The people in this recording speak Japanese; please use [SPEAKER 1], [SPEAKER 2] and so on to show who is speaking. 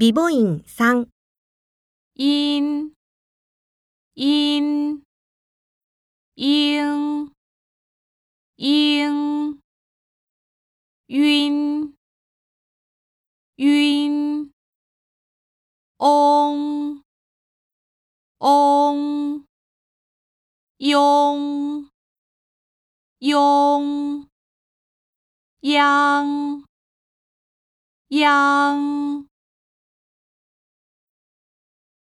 [SPEAKER 1] 美母音三、
[SPEAKER 2] 因、因、应、应、晕、晕、嗡、嗡、庸、庸、央、央。